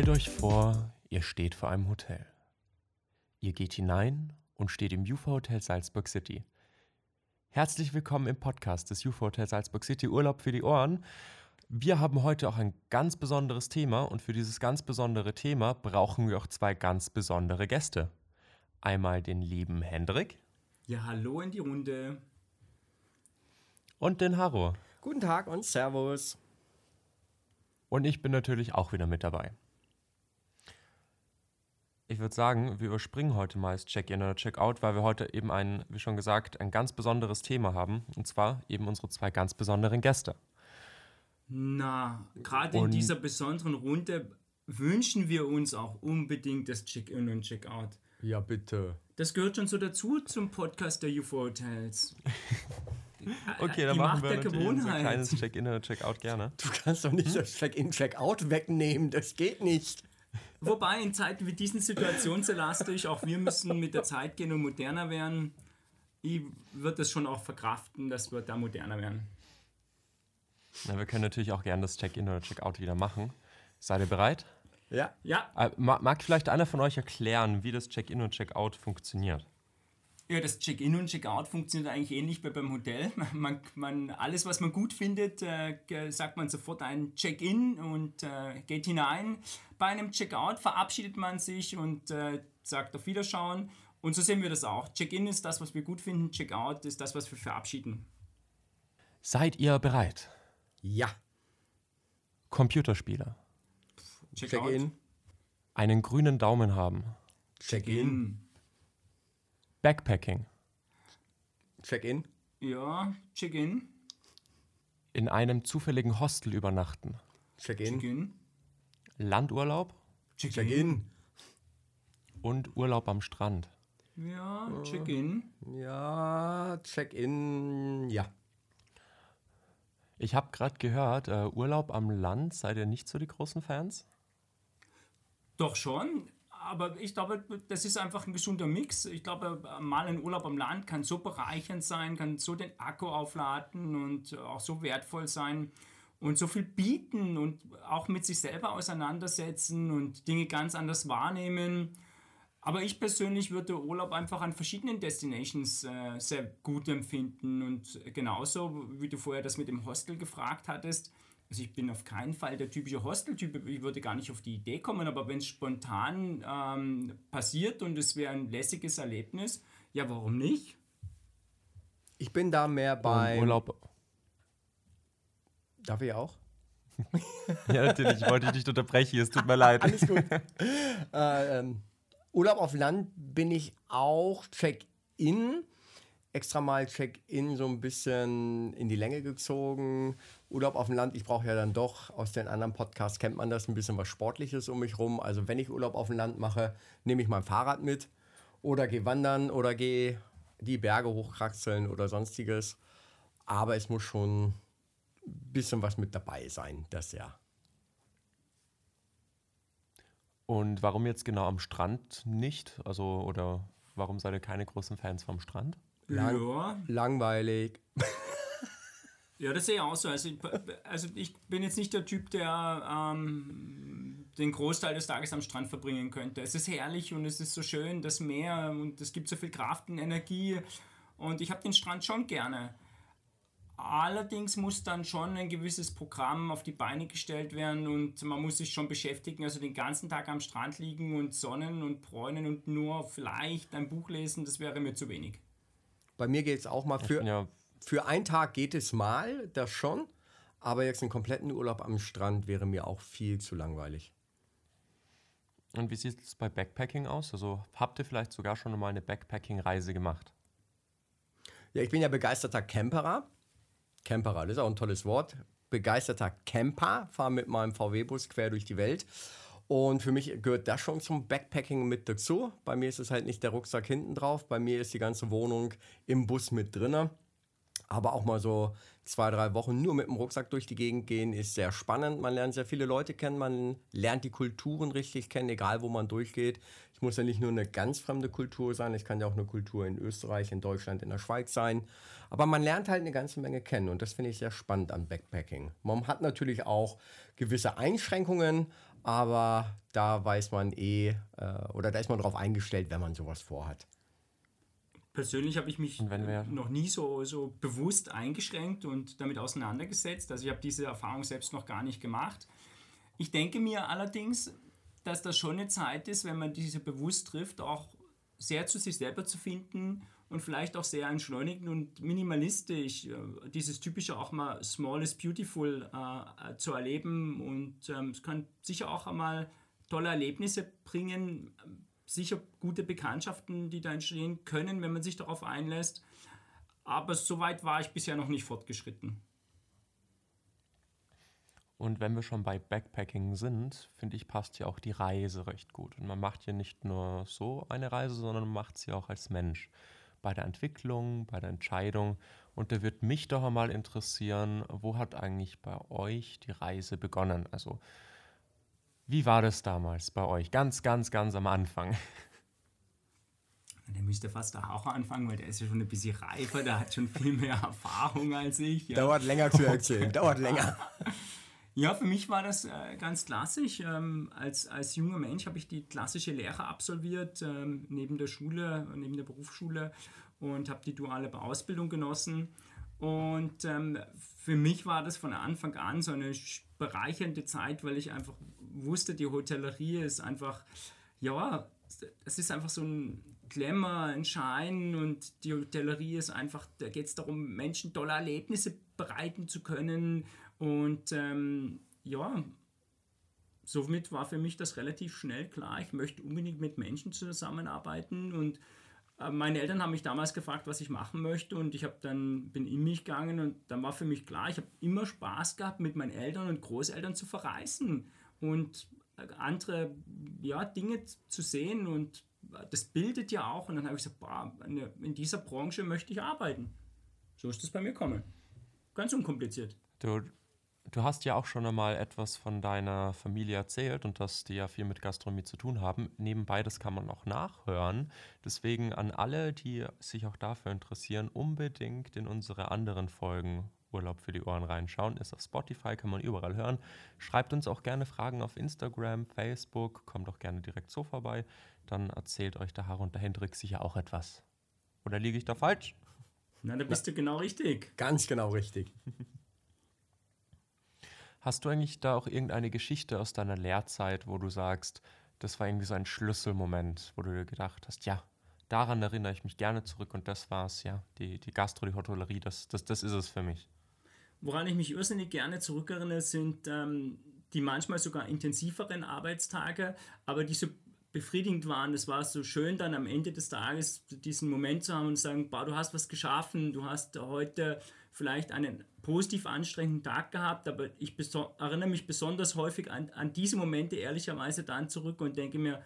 Stellt euch vor, ihr steht vor einem Hotel. Ihr geht hinein und steht im UFO Hotel Salzburg City. Herzlich willkommen im Podcast des UFO Hotel Salzburg City Urlaub für die Ohren. Wir haben heute auch ein ganz besonderes Thema und für dieses ganz besondere Thema brauchen wir auch zwei ganz besondere Gäste. Einmal den lieben Hendrik Ja, hallo in die Runde. und den Haro. Guten Tag und Servus. Und ich bin natürlich auch wieder mit dabei. Ich würde sagen, wir überspringen heute meist Check-in oder Check-out, weil wir heute eben ein, wie schon gesagt, ein ganz besonderes Thema haben. Und zwar eben unsere zwei ganz besonderen Gäste. Na, gerade in dieser besonderen Runde wünschen wir uns auch unbedingt das Check-in und Check-out. Ja, bitte. Das gehört schon so dazu zum Podcast der UFO Hotels. Okay, Die dann machen Macht wir der Gewohnheit. kleines Check-in oder Check-out gerne. Du kannst doch nicht das Check-in, Check-out wegnehmen. Das geht nicht. Wobei in Zeiten wie diesen situationselastisch, auch wir müssen mit der Zeit gehen und moderner werden. Ich würde das schon auch verkraften, dass wir da moderner werden. Na, wir können natürlich auch gerne das Check-in oder Check-out wieder machen. Seid ihr bereit? Ja. Ja, Äh, ma- mag vielleicht einer von euch erklären, wie das Check-in und Check-out funktioniert? Ja, das Check-in und Check-out funktioniert eigentlich ähnlich wie beim Hotel. Man, man, alles, was man gut findet, äh, sagt man sofort ein Check-in und äh, geht hinein. Bei einem Check-out verabschiedet man sich und äh, sagt auf Wiederschauen. Und so sehen wir das auch. Check-in ist das, was wir gut finden. Check-out ist das, was wir verabschieden. Seid ihr bereit? Ja. Computerspieler. Check-out. Check-in. Einen grünen Daumen haben. Check-in. Backpacking. Check-in. Ja, Check-in. In einem zufälligen Hostel übernachten. Check-in. Check-in. Landurlaub Check-in. und Urlaub am Strand. Ja, Check-in. Ja, Check-in. Ja. Ich habe gerade gehört, äh, Urlaub am Land, seid ihr nicht so die großen Fans? Doch schon, aber ich glaube, das ist einfach ein gesunder Mix. Ich glaube, mal ein Urlaub am Land kann so bereichernd sein, kann so den Akku aufladen und auch so wertvoll sein und so viel bieten und auch mit sich selber auseinandersetzen und Dinge ganz anders wahrnehmen. Aber ich persönlich würde Urlaub einfach an verschiedenen Destinations äh, sehr gut empfinden und genauso, wie du vorher das mit dem Hostel gefragt hattest. Also ich bin auf keinen Fall der typische Hostel-Typ, ich würde gar nicht auf die Idee kommen, aber wenn es spontan ähm, passiert und es wäre ein lässiges Erlebnis, ja, warum nicht? Ich bin da mehr bei. Und Urlaub. Darf ich auch? Ja, natürlich, ich wollte dich nicht unterbrechen, es tut mir leid. Alles gut. äh, ähm, Urlaub auf Land bin ich auch Check-in. Extra mal Check-in so ein bisschen in die Länge gezogen. Urlaub auf dem Land, ich brauche ja dann doch, aus den anderen Podcasts kennt man das, ein bisschen was Sportliches um mich rum. Also wenn ich Urlaub auf dem Land mache, nehme ich mein Fahrrad mit oder gehe wandern oder gehe die Berge hochkraxeln oder sonstiges. Aber es muss schon ein bisschen was mit dabei sein, das ja. Und warum jetzt genau am Strand nicht? Also, oder warum seid ihr keine großen Fans vom Strand? Lang- Ja, Langweilig. Ja, das sehe ich auch so. Also ich, also ich bin jetzt nicht der Typ, der ähm, den Großteil des Tages am Strand verbringen könnte. Es ist herrlich und es ist so schön, das Meer und es gibt so viel Kraft und Energie und ich habe den Strand schon gerne. Allerdings muss dann schon ein gewisses Programm auf die Beine gestellt werden und man muss sich schon beschäftigen, also den ganzen Tag am Strand liegen und sonnen und bräunen und nur vielleicht ein Buch lesen, das wäre mir zu wenig. Bei mir geht es auch mal für, Ja, für einen Tag geht es mal, das schon. Aber jetzt einen kompletten Urlaub am Strand wäre mir auch viel zu langweilig. und wie sieht es bei Backpacking aus? Also, habt ihr vielleicht sogar schon mal eine Backpacking-Reise gemacht? Ja, ich bin ja begeisterter Camperer. Camperer, das ist auch ein tolles Wort. Begeisterter Camper, fahre mit meinem VW-Bus quer durch die Welt. Und für mich gehört das schon zum Backpacking mit dazu. Bei mir ist es halt nicht der Rucksack hinten drauf, bei mir ist die ganze Wohnung im Bus mit drinne. Aber auch mal so zwei, drei Wochen nur mit dem Rucksack durch die Gegend gehen, ist sehr spannend. Man lernt sehr viele Leute kennen, man lernt die Kulturen richtig kennen, egal wo man durchgeht. Ich muss ja nicht nur eine ganz fremde Kultur sein, es kann ja auch eine Kultur in Österreich, in Deutschland, in der Schweiz sein. Aber man lernt halt eine ganze Menge kennen und das finde ich sehr spannend an Backpacking. Man hat natürlich auch gewisse Einschränkungen, Aber da weiß man eh, äh, oder da ist man darauf eingestellt, wenn man sowas vorhat. Persönlich habe ich mich noch nie so, so bewusst eingeschränkt und damit auseinandergesetzt. Also ich habe diese Erfahrung selbst noch gar nicht gemacht. Ich denke mir allerdings, dass das schon eine Zeit ist, wenn man diese bewusst trifft, auch sehr zu sich selber zu finden und vielleicht auch sehr entschleunigend und minimalistisch äh, dieses typische auch mal Small is Beautiful äh, zu erleben und ähm, es kann sicher auch einmal tolle Erlebnisse bringen, sicher gute Bekanntschaften, die da entstehen können, wenn man sich darauf einlässt. Aber soweit war ich bisher noch nicht fortgeschritten. Und wenn wir schon bei Backpacking sind, finde ich, passt ja auch die Reise recht gut. Und man macht ja nicht nur so eine Reise, sondern man macht sie auch als Mensch. Bei der Entwicklung, bei der Entscheidung. Und da wird mich doch einmal interessieren, wo hat eigentlich bei euch die Reise begonnen? Also, wie war das damals bei euch? Ganz, ganz, ganz am Anfang. Der müsste fast auch anfangen, weil der ist ja schon ein bisschen reifer, der hat schon viel mehr Erfahrung als ich. Ja. Dauert länger zu erzählen, dauert länger. Ja, für mich war das äh, ganz klassisch. Ähm, als, als junger Mensch habe ich die klassische Lehre absolviert, ähm, neben der Schule, neben der Berufsschule und habe die duale Ausbildung genossen. Und ähm, für mich war das von Anfang an so eine bereichernde Zeit, weil ich einfach wusste, die Hotellerie ist einfach, ja, es ist einfach so ein Glamour, ein Schein und die Hotellerie ist einfach, da geht es darum, Menschen tolle Erlebnisse bereiten zu können und ähm, ja, somit war für mich das relativ schnell klar, ich möchte unbedingt mit Menschen zusammenarbeiten und äh, meine Eltern haben mich damals gefragt, was ich machen möchte und ich habe dann bin in mich gegangen und dann war für mich klar, ich habe immer Spaß gehabt, mit meinen Eltern und Großeltern zu verreisen und äh, andere ja, Dinge zu sehen und das bildet ja auch und dann habe ich gesagt, boah, in dieser Branche möchte ich arbeiten. So ist das bei mir gekommen. Ganz unkompliziert. Du, Du hast ja auch schon einmal etwas von deiner Familie erzählt und dass die ja viel mit Gastronomie zu tun haben. Nebenbei, das kann man auch nachhören. Deswegen an alle, die sich auch dafür interessieren, unbedingt in unsere anderen Folgen Urlaub für die Ohren reinschauen. Ist auf Spotify, kann man überall hören. Schreibt uns auch gerne Fragen auf Instagram, Facebook, kommt auch gerne direkt so vorbei. Dann erzählt euch der Harald und der Hendrik sicher auch etwas. Oder liege ich da falsch? Na, da bist Na, du genau richtig. Ganz genau richtig. Hast du eigentlich da auch irgendeine Geschichte aus deiner Lehrzeit, wo du sagst, das war irgendwie so ein Schlüsselmoment, wo du dir gedacht hast, ja, daran erinnere ich mich gerne zurück und das war es, ja, die, die Gastro, die Hotellerie, das, das, das ist es für mich. Woran ich mich irrsinnig gerne zurückerinnere, sind ähm, die manchmal sogar intensiveren Arbeitstage, aber die so befriedigend waren. Es war so schön, dann am Ende des Tages diesen Moment zu haben und zu sagen, boah, du hast was geschaffen, du hast heute vielleicht einen positiv anstrengenden Tag gehabt, aber ich erinnere mich besonders häufig an, an diese Momente ehrlicherweise dann zurück und denke mir,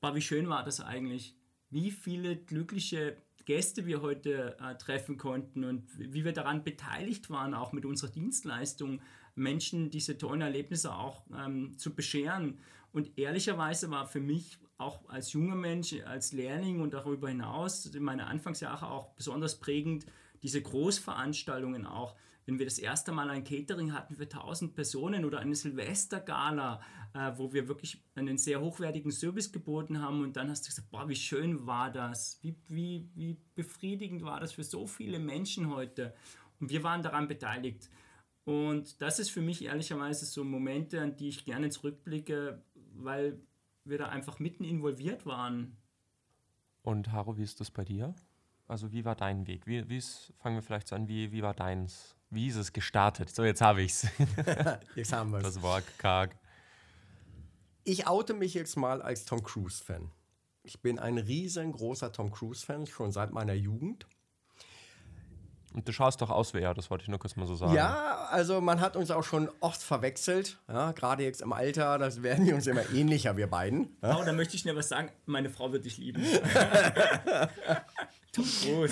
boah, wie schön war das eigentlich? Wie viele glückliche Gäste wir heute äh, treffen konnten und wie wir daran beteiligt waren, auch mit unserer Dienstleistung, Menschen diese tollen Erlebnisse auch ähm, zu bescheren. Und ehrlicherweise war für mich auch als junger Mensch, als Lehrling und darüber hinaus in meinen Anfangsjahren auch besonders prägend, diese Großveranstaltungen auch, wenn wir das erste Mal ein Catering hatten für 1000 Personen oder eine Silvestergala, äh, wo wir wirklich einen sehr hochwertigen Service geboten haben und dann hast du gesagt, boah, wie schön war das, wie, wie, wie befriedigend war das für so viele Menschen heute und wir waren daran beteiligt. Und das ist für mich ehrlicherweise so Momente, an die ich gerne zurückblicke, weil wir da einfach mitten involviert waren. Und Haro, wie ist das bei dir? Also wie war dein Weg? Wie, wie's, fangen wir vielleicht so an, wie, wie war deins? Wie ist es gestartet? So, jetzt habe ich es. jetzt haben wir es. Das Wort karg. Ich oute mich jetzt mal als Tom Cruise-Fan. Ich bin ein riesengroßer Tom Cruise-Fan, schon seit meiner Jugend. Und du schaust doch aus wie er, das wollte ich nur kurz mal so sagen. Ja, also man hat uns auch schon oft verwechselt. Ja, Gerade jetzt im Alter, das werden wir uns immer ähnlicher, wir beiden. Ja? Oh, da möchte ich schnell was sagen. Meine Frau wird dich lieben. Gut.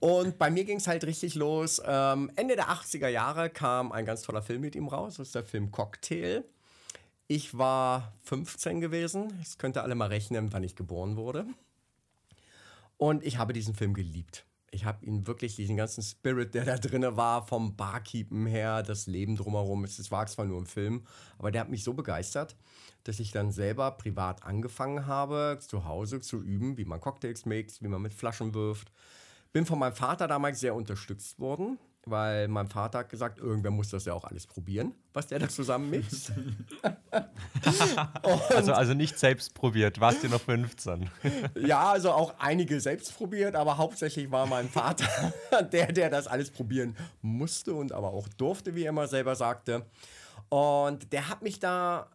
Und bei mir ging es halt richtig los. Ähm, Ende der 80er Jahre kam ein ganz toller Film mit ihm raus. Das ist der Film Cocktail. Ich war 15 gewesen. Ich könnte alle mal rechnen, wann ich geboren wurde. Und ich habe diesen Film geliebt. Ich habe ihn wirklich, diesen ganzen Spirit, der da drin war, vom Barkeepen her, das Leben drumherum, es war zwar nur ein Film, aber der hat mich so begeistert, dass ich dann selber privat angefangen habe, zu Hause zu üben, wie man Cocktails mixt, wie man mit Flaschen wirft. Bin von meinem Vater damals sehr unterstützt worden weil mein Vater hat gesagt, irgendwer muss das ja auch alles probieren, was der da zusammen mixt. also, also nicht selbst probiert, warst du noch 15? ja, also auch einige selbst probiert, aber hauptsächlich war mein Vater der, der das alles probieren musste und aber auch durfte, wie er immer selber sagte. Und der hat mich da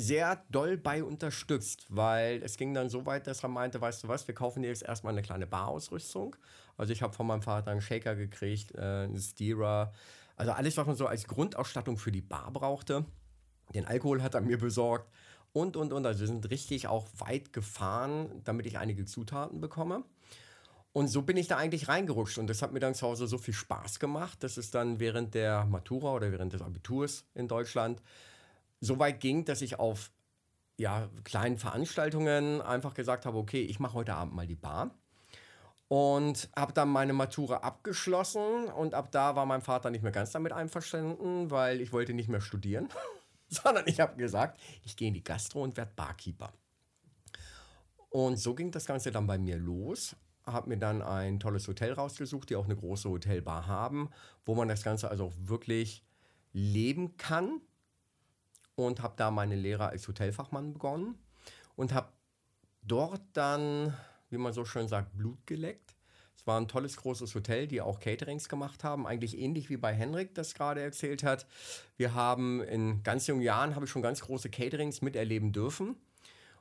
sehr doll bei unterstützt, weil es ging dann so weit, dass er meinte, weißt du was, wir kaufen dir jetzt erstmal eine kleine Barausrüstung. Also ich habe von meinem Vater einen Shaker gekriegt, äh, einen Steerer, also alles, was man so als Grundausstattung für die Bar brauchte. Den Alkohol hat er mir besorgt und, und, und. Also wir sind richtig auch weit gefahren, damit ich einige Zutaten bekomme. Und so bin ich da eigentlich reingerutscht und das hat mir dann zu Hause so viel Spaß gemacht, dass es dann während der Matura oder während des Abiturs in Deutschland so weit ging, dass ich auf ja, kleinen Veranstaltungen einfach gesagt habe, okay, ich mache heute Abend mal die Bar. Und habe dann meine Matura abgeschlossen und ab da war mein Vater nicht mehr ganz damit einverstanden, weil ich wollte nicht mehr studieren, sondern ich habe gesagt, ich gehe in die Gastro und werde Barkeeper. Und so ging das Ganze dann bei mir los. Habe mir dann ein tolles Hotel rausgesucht, die auch eine große Hotelbar haben, wo man das Ganze also auch wirklich leben kann und habe da meine Lehre als Hotelfachmann begonnen und habe dort dann, wie man so schön sagt, Blut geleckt. Es war ein tolles großes Hotel, die auch Caterings gemacht haben, eigentlich ähnlich wie bei Henrik das gerade erzählt hat. Wir haben in ganz jungen Jahren habe ich schon ganz große Caterings miterleben dürfen.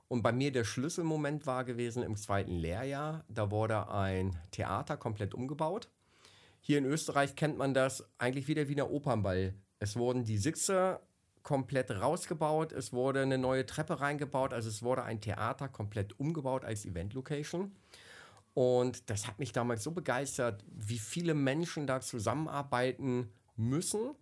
Und bei mir der Schlüsselmoment war gewesen im zweiten Lehrjahr. Da wurde ein Theater komplett umgebaut. Hier in Österreich kennt man das eigentlich wieder wie der Opernball. Es wurden die Sitze komplett rausgebaut, es wurde eine neue Treppe reingebaut, also es wurde ein Theater komplett umgebaut als Event-Location. Und das hat mich damals so begeistert, wie viele Menschen da zusammenarbeiten müssen,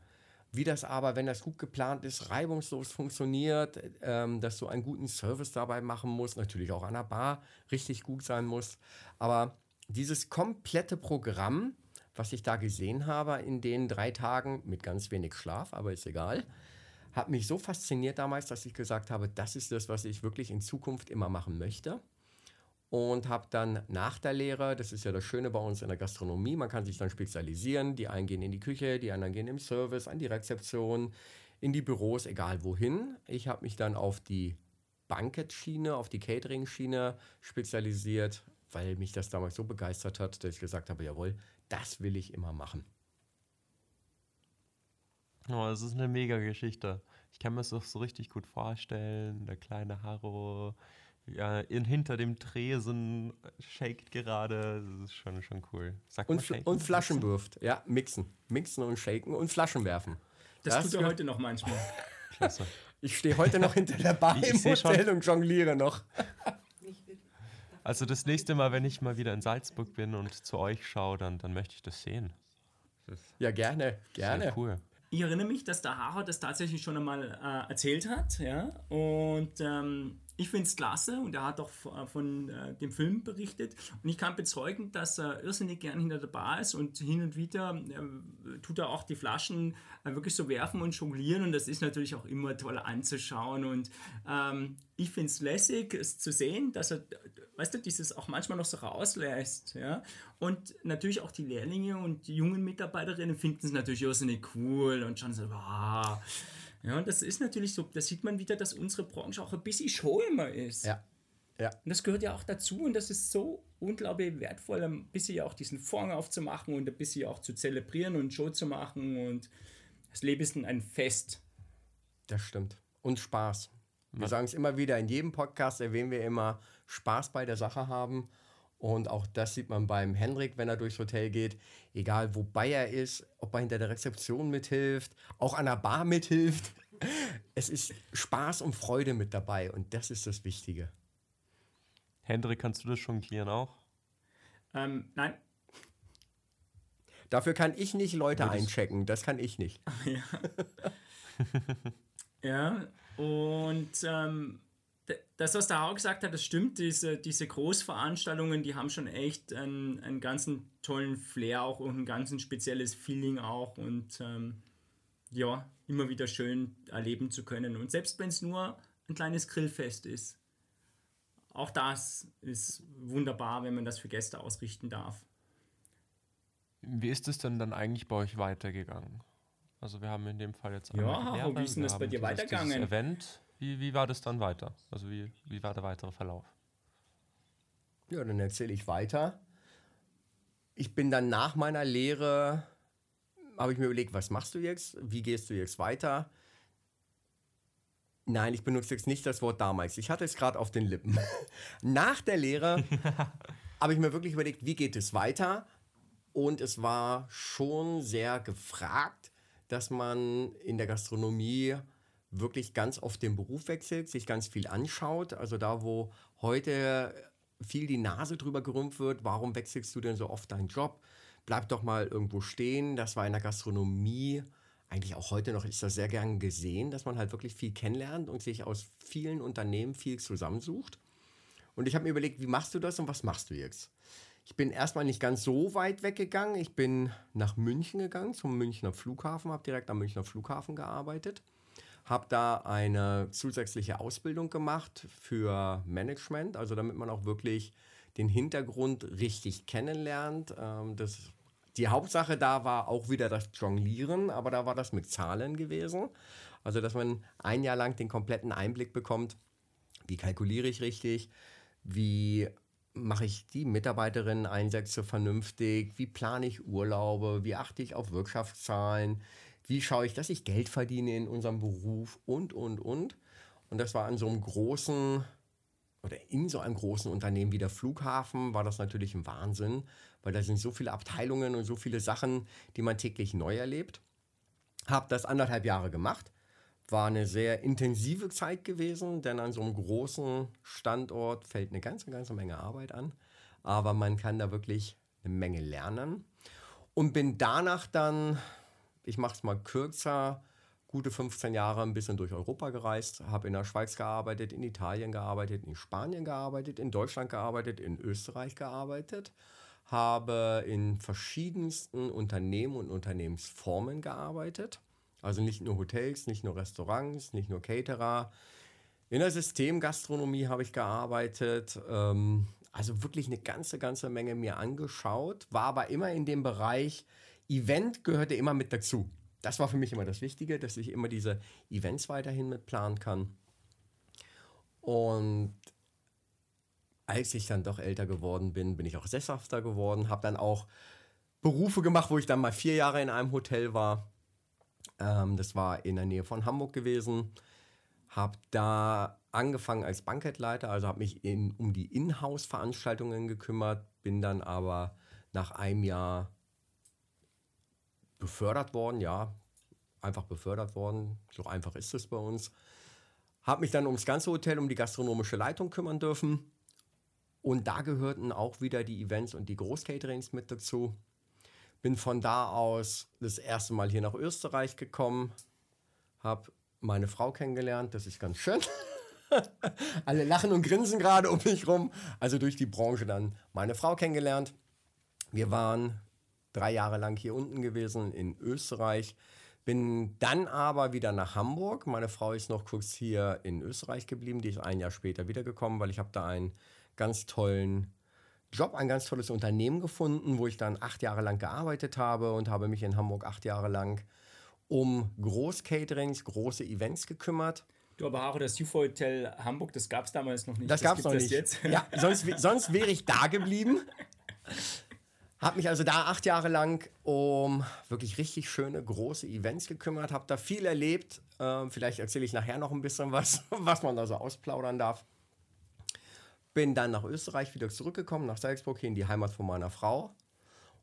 wie das aber, wenn das gut geplant ist, reibungslos funktioniert, ähm, dass du einen guten Service dabei machen musst, natürlich auch an der Bar richtig gut sein muss. Aber dieses komplette Programm, was ich da gesehen habe in den drei Tagen mit ganz wenig Schlaf, aber ist egal, hat mich so fasziniert damals, dass ich gesagt habe, das ist das, was ich wirklich in Zukunft immer machen möchte. Und habe dann nach der Lehre, das ist ja das Schöne bei uns in der Gastronomie, man kann sich dann spezialisieren. Die einen gehen in die Küche, die anderen gehen im Service, an die Rezeption, in die Büros, egal wohin. Ich habe mich dann auf die Bankett-Schiene, auf die Catering-Schiene spezialisiert, weil mich das damals so begeistert hat, dass ich gesagt habe, jawohl, das will ich immer machen. Oh, das ist eine mega Geschichte. Ich kann mir das auch so richtig gut vorstellen. Der kleine Harro ja, in, hinter dem Tresen shakt gerade. Das ist schon, schon cool. Sagt und, shaken, und Flaschen mixen? wirft. Ja, mixen. Mixen und shaken und Flaschen werfen. Das, das tut er heute noch manchmal. Klasse. Ich stehe heute noch hinter der Bar ich im Hotel schon. und jongliere noch. Also das nächste Mal, wenn ich mal wieder in Salzburg bin und zu euch schaue, dann, dann möchte ich das sehen. Das ja, gerne, gerne. Sehr cool ich erinnere mich, dass der Harald das tatsächlich schon einmal äh, erzählt hat. Ja? Und ähm, ich finde es klasse und er hat auch äh, von äh, dem Film berichtet. Und ich kann bezeugen, dass er irrsinnig gern hinter der Bar ist und hin und wieder äh, tut er auch die Flaschen äh, wirklich so werfen und jonglieren. Und das ist natürlich auch immer toll anzuschauen. Und ähm, ich finde es lässig, es zu sehen, dass er, weißt du, dieses auch manchmal noch so rauslässt. Ja? Und natürlich auch die Lehrlinge und die jungen Mitarbeiterinnen finden es natürlich irrsinnig cool und schon so, wow. Ja, und das ist natürlich so, da sieht man wieder, dass unsere Branche auch ein bisschen Show immer ist. Ja. Ja. Und das gehört ja auch dazu und das ist so unglaublich wertvoll, ein bisschen auch diesen Vorhang aufzumachen und ein bisschen auch zu zelebrieren und Show zu machen und das Leben ist ein Fest. Das stimmt. Und Spaß. Wir sagen es immer wieder, in jedem Podcast erwähnen wir immer Spaß bei der Sache haben. Und auch das sieht man beim Hendrik, wenn er durchs Hotel geht. Egal, wobei er ist, ob er hinter der Rezeption mithilft, auch an der Bar mithilft. Es ist Spaß und Freude mit dabei und das ist das Wichtige. Hendrik, kannst du das schon klären auch? Ähm, nein. Dafür kann ich nicht Leute ja, einchecken, das kann ich nicht. Ja, ja und ähm, das, was der Hau gesagt hat, das stimmt. Diese, diese Großveranstaltungen, die haben schon echt einen, einen ganzen tollen Flair auch und ein ganz ein spezielles Feeling auch. Und ähm, ja, immer wieder schön erleben zu können. Und selbst wenn es nur ein kleines Grillfest ist, auch das ist wunderbar, wenn man das für Gäste ausrichten darf. Wie ist es denn dann eigentlich bei euch weitergegangen? Also wir haben in dem Fall jetzt ja, Lehrer, wie ist denn das bei dir weitergegangen? Event, wie, wie war das dann weiter? Also wie, wie war der weitere Verlauf? Ja, dann erzähle ich weiter. Ich bin dann nach meiner Lehre, habe ich mir überlegt, was machst du jetzt? Wie gehst du jetzt weiter? Nein, ich benutze jetzt nicht das Wort damals. Ich hatte es gerade auf den Lippen. nach der Lehre habe ich mir wirklich überlegt, wie geht es weiter? Und es war schon sehr gefragt, dass man in der Gastronomie wirklich ganz oft den Beruf wechselt, sich ganz viel anschaut. Also da, wo heute viel die Nase drüber gerümpft wird, warum wechselst du denn so oft deinen Job? Bleib doch mal irgendwo stehen. Das war in der Gastronomie eigentlich auch heute noch ist das sehr gern gesehen, dass man halt wirklich viel kennenlernt und sich aus vielen Unternehmen viel zusammensucht. Und ich habe mir überlegt, wie machst du das und was machst du jetzt? Ich bin erstmal nicht ganz so weit weggegangen. Ich bin nach München gegangen, zum Münchner Flughafen, habe direkt am Münchner Flughafen gearbeitet, habe da eine zusätzliche Ausbildung gemacht für Management, also damit man auch wirklich den Hintergrund richtig kennenlernt. Ähm, das, die Hauptsache da war auch wieder das Jonglieren, aber da war das mit Zahlen gewesen. Also, dass man ein Jahr lang den kompletten Einblick bekommt, wie kalkuliere ich richtig, wie mache ich die Mitarbeiterinnen-Einsätze vernünftig? Wie plane ich Urlaube? Wie achte ich auf Wirtschaftszahlen? Wie schaue ich, dass ich Geld verdiene in unserem Beruf? Und, und, und. Und das war an so einem großen oder in so einem großen Unternehmen wie der Flughafen war das natürlich ein Wahnsinn, weil da sind so viele Abteilungen und so viele Sachen, die man täglich neu erlebt. Habe das anderthalb Jahre gemacht war eine sehr intensive Zeit gewesen, denn an so einem großen Standort fällt eine ganze, ganze Menge Arbeit an. Aber man kann da wirklich eine Menge lernen. Und bin danach dann, ich mache es mal kürzer, gute 15 Jahre ein bisschen durch Europa gereist, habe in der Schweiz gearbeitet, in Italien gearbeitet, in Spanien gearbeitet, in Deutschland gearbeitet, in Österreich gearbeitet, habe in verschiedensten Unternehmen und Unternehmensformen gearbeitet also nicht nur Hotels, nicht nur Restaurants, nicht nur Caterer. In der Systemgastronomie habe ich gearbeitet. Ähm, also wirklich eine ganze, ganze Menge mir angeschaut. War aber immer in dem Bereich, Event gehörte immer mit dazu. Das war für mich immer das Wichtige, dass ich immer diese Events weiterhin mit planen kann. Und als ich dann doch älter geworden bin, bin ich auch sesshafter geworden, habe dann auch Berufe gemacht, wo ich dann mal vier Jahre in einem Hotel war. Ähm, das war in der Nähe von Hamburg gewesen. Habe da angefangen als Bankettleiter, also habe mich in, um die Inhouse-Veranstaltungen gekümmert, bin dann aber nach einem Jahr befördert worden, ja, einfach befördert worden. So einfach ist es bei uns. Habe mich dann ums ganze Hotel, um die gastronomische Leitung kümmern dürfen. Und da gehörten auch wieder die Events und die Großcaterings mit dazu. Bin von da aus das erste Mal hier nach Österreich gekommen, habe meine Frau kennengelernt, das ist ganz schön. Alle lachen und grinsen gerade um mich rum. Also durch die Branche dann meine Frau kennengelernt. Wir waren drei Jahre lang hier unten gewesen in Österreich. Bin dann aber wieder nach Hamburg. Meine Frau ist noch kurz hier in Österreich geblieben. Die ist ein Jahr später wiedergekommen, weil ich habe da einen ganz tollen Job, ein ganz tolles Unternehmen gefunden, wo ich dann acht Jahre lang gearbeitet habe und habe mich in Hamburg acht Jahre lang um Großcaterings, große Events gekümmert. Du, aber auch das UFO Hotel Hamburg, das gab es damals noch nicht. Das, das gab es noch nicht. Jetzt. Ja, sonst, sonst wäre ich da geblieben. Habe mich also da acht Jahre lang um wirklich richtig schöne, große Events gekümmert, habe da viel erlebt. Ähm, vielleicht erzähle ich nachher noch ein bisschen was, was man da so ausplaudern darf. Bin dann nach Österreich wieder zurückgekommen, nach Salzburg, hier in die Heimat von meiner Frau.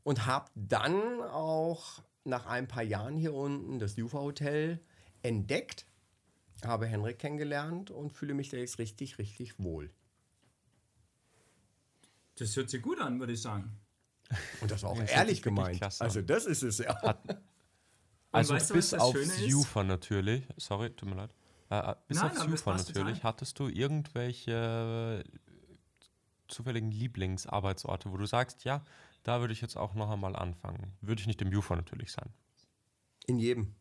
Und habe dann auch nach ein paar Jahren hier unten das Jufa Hotel entdeckt, habe Henrik kennengelernt und fühle mich da jetzt richtig, richtig wohl. Das hört sich gut an, würde ich sagen. Und das war auch das ehrlich gemeint. Also das ist es ja. also weißt du, bis aufs Jufa natürlich. Sorry, tut mir leid. Äh, bis Nein, aufs UFO natürlich. Total. Hattest du irgendwelche zufälligen Lieblingsarbeitsorte, wo du sagst, ja, da würde ich jetzt auch noch einmal anfangen? Würde ich nicht im UFO natürlich sein. In jedem.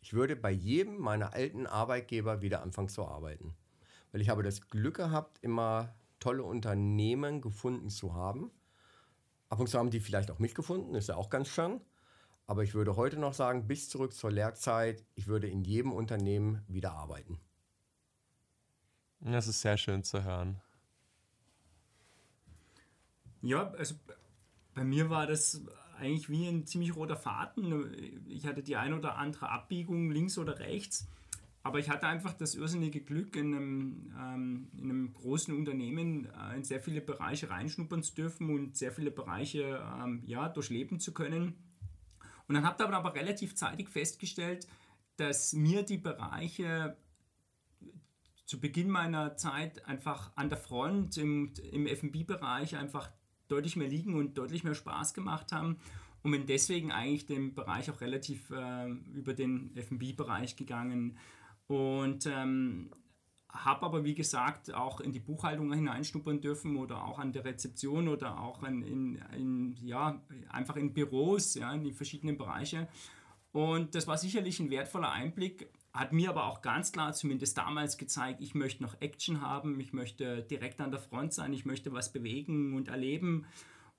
Ich würde bei jedem meiner alten Arbeitgeber wieder anfangen zu arbeiten. Weil ich habe das Glück gehabt, immer tolle Unternehmen gefunden zu haben. Ab und zu haben die vielleicht auch mich gefunden, ist ja auch ganz schön. Aber ich würde heute noch sagen, bis zurück zur Lehrzeit, ich würde in jedem Unternehmen wieder arbeiten. Das ist sehr schön zu hören. Ja, also bei mir war das eigentlich wie ein ziemlich roter Faden. Ich hatte die eine oder andere Abbiegung links oder rechts. Aber ich hatte einfach das irrsinnige Glück, in einem, ähm, in einem großen Unternehmen äh, in sehr viele Bereiche reinschnuppern zu dürfen und sehr viele Bereiche ähm, ja, durchleben zu können. Und dann habe ich aber, relativ zeitig festgestellt, dass mir die Bereiche zu Beginn meiner Zeit einfach an der Front im, im FB-Bereich einfach deutlich mehr liegen und deutlich mehr Spaß gemacht haben und bin deswegen eigentlich den Bereich auch relativ äh, über den FB-Bereich gegangen und ähm, habe aber wie gesagt auch in die Buchhaltung hineinschnuppern dürfen oder auch an der Rezeption oder auch in, in, in, ja, einfach in Büros, ja, in die verschiedenen Bereiche. Und das war sicherlich ein wertvoller Einblick, hat mir aber auch ganz klar, zumindest damals gezeigt, ich möchte noch Action haben, ich möchte direkt an der Front sein, ich möchte was bewegen und erleben.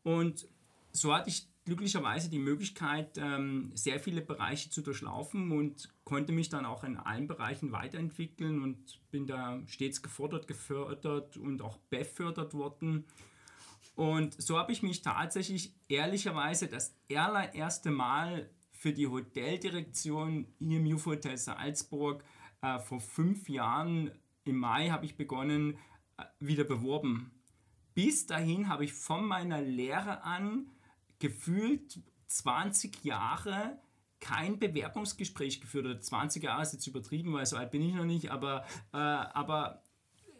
Und so hatte ich glücklicherweise die Möglichkeit, ähm, sehr viele Bereiche zu durchlaufen und konnte mich dann auch in allen Bereichen weiterentwickeln und bin da stets gefordert, gefördert und auch befördert worden. Und so habe ich mich tatsächlich ehrlicherweise das allererste Mal für die Hoteldirektion hier im UFO Hotel Salzburg äh, vor fünf Jahren im Mai habe ich begonnen, äh, wieder beworben. Bis dahin habe ich von meiner Lehre an gefühlt 20 Jahre kein Bewerbungsgespräch geführt. Oder 20 Jahre ist jetzt übertrieben, weil so alt bin ich noch nicht, aber, äh, aber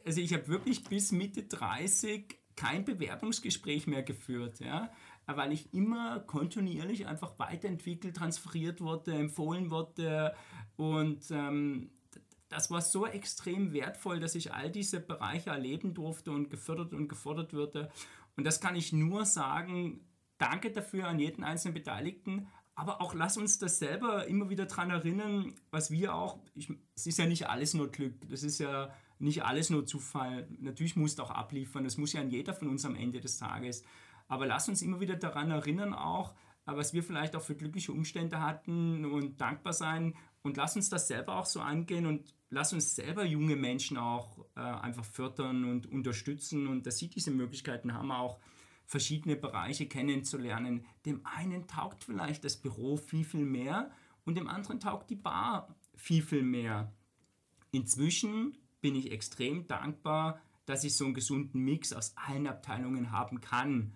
also ich habe wirklich bis Mitte 30 kein Bewerbungsgespräch mehr geführt. Ja? weil ich immer kontinuierlich einfach weiterentwickelt, transferiert wurde, empfohlen wurde und ähm, das war so extrem wertvoll, dass ich all diese Bereiche erleben durfte und gefördert und gefordert wurde. Und das kann ich nur sagen, danke dafür an jeden einzelnen Beteiligten, aber auch lass uns das selber immer wieder daran erinnern, was wir auch, ich, es ist ja nicht alles nur Glück, das ist ja nicht alles nur Zufall. Natürlich musst du auch abliefern, das muss ja an jeder von uns am Ende des Tages. Aber lass uns immer wieder daran erinnern auch, äh, was wir vielleicht auch für glückliche Umstände hatten und dankbar sein. Und lass uns das selber auch so angehen und lass uns selber junge Menschen auch äh, einfach fördern und unterstützen und dass sie diese Möglichkeiten haben, auch verschiedene Bereiche kennenzulernen. Dem einen taugt vielleicht das Büro viel, viel mehr und dem anderen taugt die Bar viel, viel mehr. Inzwischen bin ich extrem dankbar, dass ich so einen gesunden Mix aus allen Abteilungen haben kann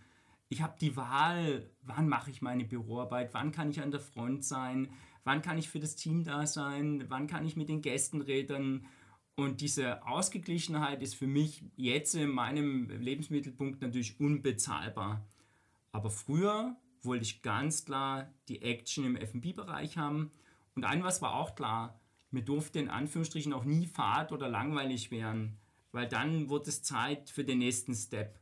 ich habe die Wahl, wann mache ich meine Büroarbeit, wann kann ich an der Front sein, wann kann ich für das Team da sein, wann kann ich mit den Gästen reden. Und diese Ausgeglichenheit ist für mich jetzt in meinem Lebensmittelpunkt natürlich unbezahlbar. Aber früher wollte ich ganz klar die Action im FB-Bereich haben. Und ein was war auch klar, mir durfte in Anführungsstrichen auch nie fad oder langweilig werden, weil dann wurde es Zeit für den nächsten Step.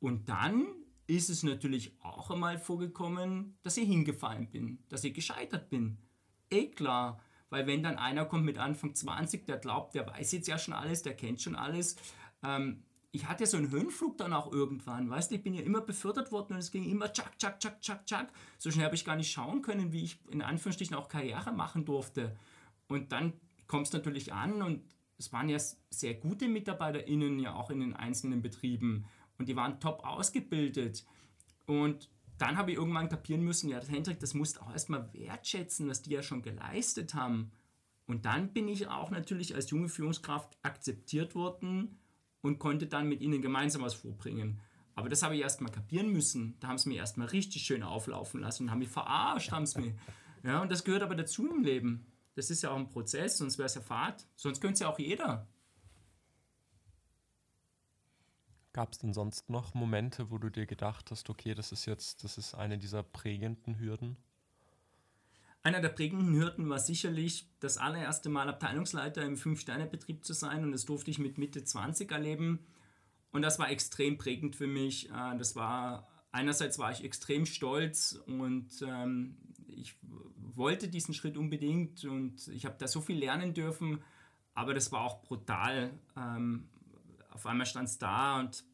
Und dann ist es natürlich auch einmal vorgekommen, dass ich hingefallen bin, dass ich gescheitert bin. Eh klar, weil wenn dann einer kommt mit Anfang 20, der glaubt, der weiß jetzt ja schon alles, der kennt schon alles. Ähm, ich hatte so einen Höhenflug dann auch irgendwann, weißt du, ich bin ja immer befördert worden und es ging immer tschak, tschak, tschak, tschak, tschak. So schnell habe ich gar nicht schauen können, wie ich in Anführungsstrichen auch Karriere machen durfte. Und dann kommt es natürlich an und es waren ja sehr gute MitarbeiterInnen ja auch in den einzelnen Betrieben und die waren top ausgebildet. Und dann habe ich irgendwann kapieren müssen, ja, Hendrik, das musst du auch erstmal wertschätzen, was die ja schon geleistet haben. Und dann bin ich auch natürlich als junge Führungskraft akzeptiert worden und konnte dann mit ihnen gemeinsam was vorbringen. Aber das habe ich erstmal kapieren müssen. Da haben sie mir erstmal richtig schön auflaufen lassen und haben mich verarscht, haben sie mir. Ja, und das gehört aber dazu im Leben. Das ist ja auch ein Prozess, sonst wäre es ja Fahrt. Sonst könnte es ja auch jeder. Gab es denn sonst noch Momente, wo du dir gedacht hast, okay, das ist jetzt, das ist eine dieser prägenden Hürden? Einer der prägenden Hürden war sicherlich das allererste Mal Abteilungsleiter im Fünf-Sterne-Betrieb zu sein und das durfte ich mit Mitte 20 erleben. Und das war extrem prägend für mich. Äh, das war, einerseits war ich extrem stolz und ähm, ich wollte diesen Schritt unbedingt und ich habe da so viel lernen dürfen, aber das war auch brutal. Ähm, auf einmal standst da und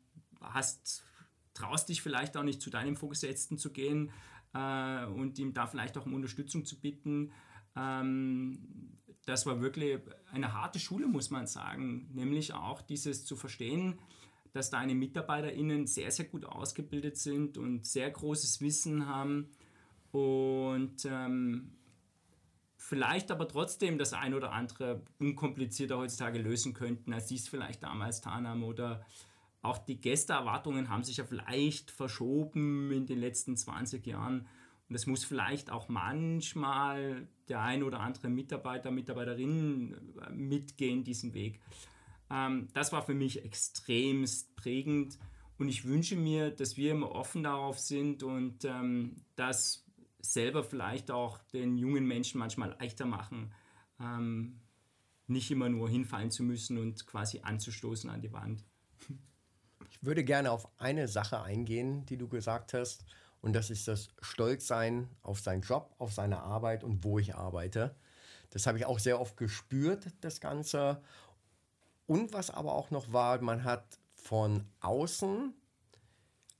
hast, traust dich vielleicht auch nicht zu deinem Vorgesetzten zu gehen äh, und ihm da vielleicht auch um Unterstützung zu bitten. Ähm, das war wirklich eine harte Schule, muss man sagen, nämlich auch dieses zu verstehen, dass deine MitarbeiterInnen sehr, sehr gut ausgebildet sind und sehr großes Wissen haben und ähm, vielleicht aber trotzdem das ein oder andere unkomplizierter heutzutage lösen könnten, als sie es vielleicht damals getan haben oder auch die Gästeerwartungen haben sich ja vielleicht verschoben in den letzten 20 Jahren. Und es muss vielleicht auch manchmal der ein oder andere Mitarbeiter, Mitarbeiterin äh, mitgehen, diesen Weg. Ähm, das war für mich extremst prägend. Und ich wünsche mir, dass wir immer offen darauf sind und ähm, das selber vielleicht auch den jungen Menschen manchmal leichter machen, ähm, nicht immer nur hinfallen zu müssen und quasi anzustoßen an die Wand. Ich würde gerne auf eine Sache eingehen, die du gesagt hast, und das ist das Stolzsein auf seinen Job, auf seine Arbeit und wo ich arbeite. Das habe ich auch sehr oft gespürt, das Ganze. Und was aber auch noch war, man hat von außen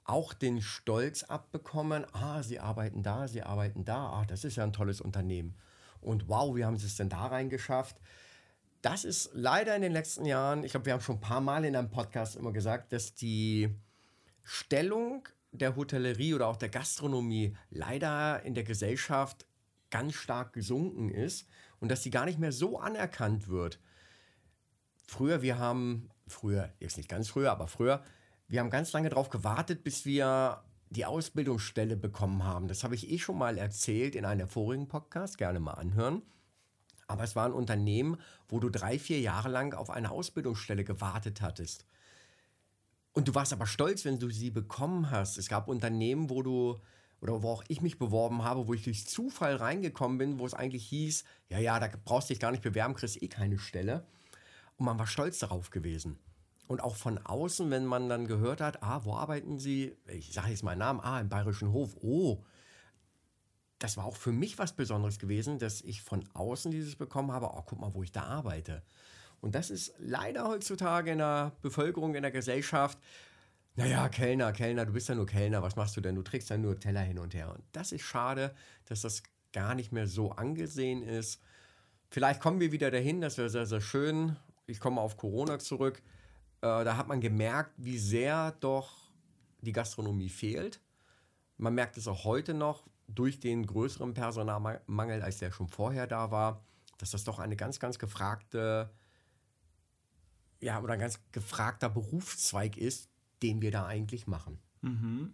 auch den Stolz abbekommen, ah, sie arbeiten da, sie arbeiten da, ah, das ist ja ein tolles Unternehmen. Und wow, wie haben sie es denn da reingeschafft? das ist leider in den letzten Jahren, ich glaube, wir haben schon ein paar Mal in einem Podcast immer gesagt, dass die Stellung der Hotellerie oder auch der Gastronomie leider in der Gesellschaft ganz stark gesunken ist und dass sie gar nicht mehr so anerkannt wird. Früher, wir haben, früher, jetzt nicht ganz früher, aber früher, wir haben ganz lange darauf gewartet, bis wir die Ausbildungsstelle bekommen haben. Das habe ich eh schon mal erzählt in einem vorigen Podcast, gerne mal anhören. Aber es war ein Unternehmen, wo du drei, vier Jahre lang auf eine Ausbildungsstelle gewartet hattest. Und du warst aber stolz, wenn du sie bekommen hast. Es gab Unternehmen, wo du, oder wo auch ich mich beworben habe, wo ich durch Zufall reingekommen bin, wo es eigentlich hieß, ja, ja, da brauchst du dich gar nicht bewerben, kriegst eh keine Stelle. Und man war stolz darauf gewesen. Und auch von außen, wenn man dann gehört hat, ah, wo arbeiten Sie? Ich sage jetzt meinen Namen, ah, im Bayerischen Hof. Oh, das war auch für mich was Besonderes gewesen, dass ich von außen dieses bekommen habe, oh, guck mal, wo ich da arbeite. Und das ist leider heutzutage in der Bevölkerung, in der Gesellschaft, naja, Kellner, Kellner, du bist ja nur Kellner, was machst du denn? Du trägst ja nur Teller hin und her. Und das ist schade, dass das gar nicht mehr so angesehen ist. Vielleicht kommen wir wieder dahin, das wäre sehr, sehr schön. Ich komme auf Corona zurück. Äh, da hat man gemerkt, wie sehr doch die Gastronomie fehlt. Man merkt es auch heute noch, durch den größeren Personalmangel, als der schon vorher da war, dass das doch eine ganz, ganz gefragte, ja, oder ein ganz gefragter Berufszweig ist, den wir da eigentlich machen. Mhm.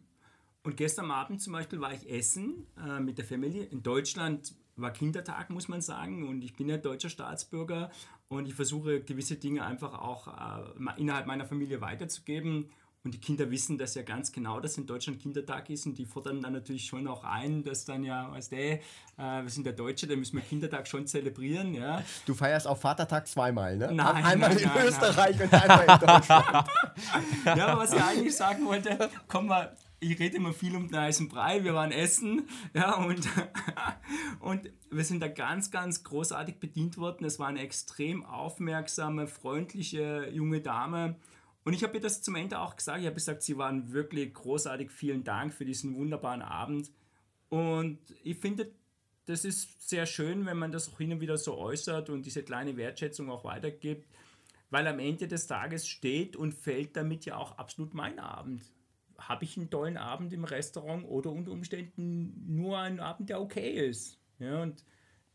Und gestern Abend zum Beispiel war ich essen äh, mit der Familie. In Deutschland war Kindertag, muss man sagen. Und ich bin ja deutscher Staatsbürger und ich versuche gewisse Dinge einfach auch äh, innerhalb meiner Familie weiterzugeben. Und die Kinder wissen das ja ganz genau, dass in Deutschland Kindertag ist und die fordern dann natürlich schon auch ein, dass dann ja, weißt du, äh, wir sind der Deutsche, da müssen wir Kindertag schon zelebrieren. Ja. Du feierst auch Vatertag zweimal, ne? Nein, einmal nein, in nein, Österreich nein. und einmal in Deutschland. ja, aber was ich eigentlich sagen wollte, komm mal, ich rede immer viel um den heißen Brei, wir waren essen, ja, und, und wir sind da ganz, ganz großartig bedient worden. Es war eine extrem aufmerksame, freundliche junge Dame, und ich habe ihr das zum Ende auch gesagt. Ich habe gesagt, sie waren wirklich großartig. Vielen Dank für diesen wunderbaren Abend. Und ich finde, das ist sehr schön, wenn man das auch hin und wieder so äußert und diese kleine Wertschätzung auch weitergibt. Weil am Ende des Tages steht und fällt damit ja auch absolut mein Abend. Habe ich einen tollen Abend im Restaurant oder unter Umständen nur einen Abend, der okay ist? Ja, und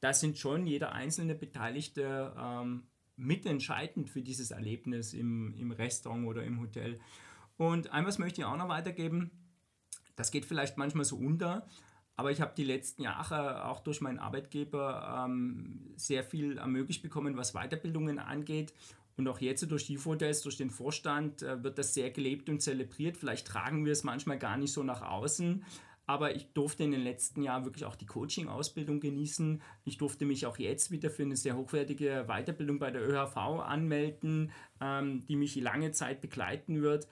da sind schon jeder einzelne Beteiligte ähm, mitentscheidend für dieses Erlebnis im, im Restaurant oder im Hotel. Und ein möchte ich auch noch weitergeben, das geht vielleicht manchmal so unter, aber ich habe die letzten Jahre auch durch meinen Arbeitgeber ähm, sehr viel ermöglicht bekommen, was Weiterbildungen angeht. Und auch jetzt durch die Hotels, durch den Vorstand äh, wird das sehr gelebt und zelebriert. Vielleicht tragen wir es manchmal gar nicht so nach außen, aber ich durfte in den letzten Jahren wirklich auch die Coaching-Ausbildung genießen. Ich durfte mich auch jetzt wieder für eine sehr hochwertige Weiterbildung bei der ÖHV anmelden, ähm, die mich lange Zeit begleiten wird.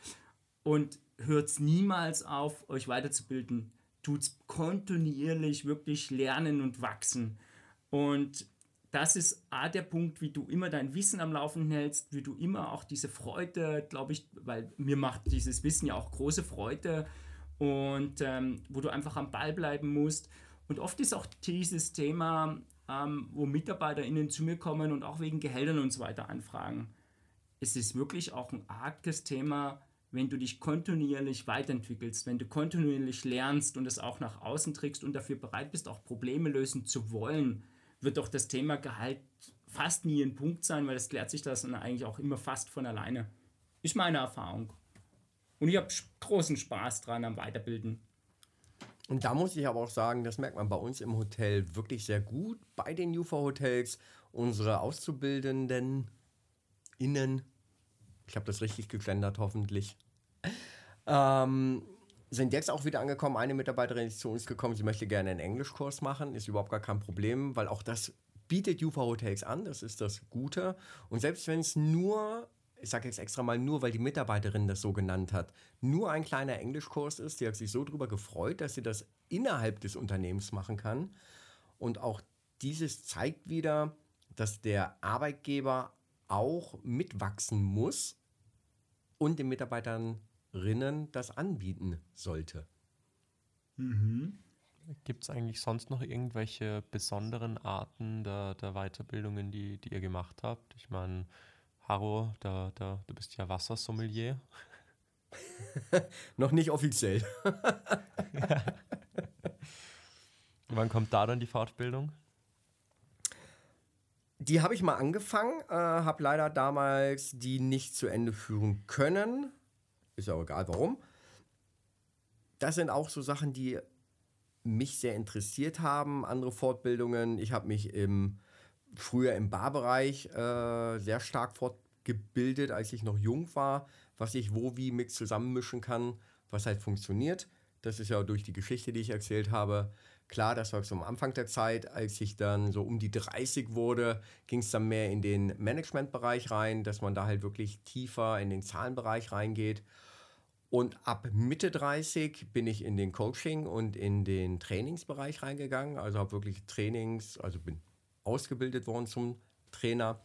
Und hört niemals auf, euch weiterzubilden. Tut es kontinuierlich wirklich lernen und wachsen. Und das ist A, der Punkt, wie du immer dein Wissen am Laufen hältst, wie du immer auch diese Freude, glaube ich, weil mir macht dieses Wissen ja auch große Freude, und ähm, wo du einfach am Ball bleiben musst. Und oft ist auch dieses Thema, ähm, wo MitarbeiterInnen zu mir kommen und auch wegen Gehältern und so weiter anfragen. Es ist wirklich auch ein arges Thema, wenn du dich kontinuierlich weiterentwickelst, wenn du kontinuierlich lernst und es auch nach außen trägst und dafür bereit bist, auch Probleme lösen zu wollen, wird doch das Thema Gehalt fast nie ein Punkt sein, weil das klärt sich das eigentlich auch immer fast von alleine. Ist meine Erfahrung. Und ich habe großen Spaß dran am Weiterbilden. Und da muss ich aber auch sagen, das merkt man bei uns im Hotel wirklich sehr gut. Bei den Jufa-Hotels, unsere Auszubildenden innen, ich habe das richtig gegendert hoffentlich, ähm, sind jetzt auch wieder angekommen. Eine Mitarbeiterin ist zu uns gekommen, sie möchte gerne einen Englischkurs machen, ist überhaupt gar kein Problem, weil auch das bietet Jufa Hotels an, das ist das Gute. Und selbst wenn es nur ich sage jetzt extra mal nur, weil die Mitarbeiterin das so genannt hat, nur ein kleiner Englischkurs ist. Die hat sich so darüber gefreut, dass sie das innerhalb des Unternehmens machen kann. Und auch dieses zeigt wieder, dass der Arbeitgeber auch mitwachsen muss und den Mitarbeiterinnen das anbieten sollte. Mhm. Gibt es eigentlich sonst noch irgendwelche besonderen Arten der, der Weiterbildungen, die, die ihr gemacht habt? Ich meine, Haro, da, da, du bist ja Wassersommelier. Noch nicht offiziell. Wann kommt da dann die Fortbildung? Die habe ich mal angefangen, äh, habe leider damals die nicht zu Ende führen können. Ist aber egal warum. Das sind auch so Sachen, die mich sehr interessiert haben. Andere Fortbildungen. Ich habe mich im früher im Barbereich äh, sehr stark fortgebildet, als ich noch jung war, was ich wo wie mit zusammenmischen kann, was halt funktioniert. Das ist ja durch die Geschichte, die ich erzählt habe, klar, das war so am Anfang der Zeit. Als ich dann so um die 30 wurde, ging es dann mehr in den Managementbereich rein, dass man da halt wirklich tiefer in den Zahlenbereich reingeht. Und ab Mitte 30 bin ich in den Coaching und in den Trainingsbereich reingegangen. Also habe wirklich Trainings, also bin ausgebildet worden zum Trainer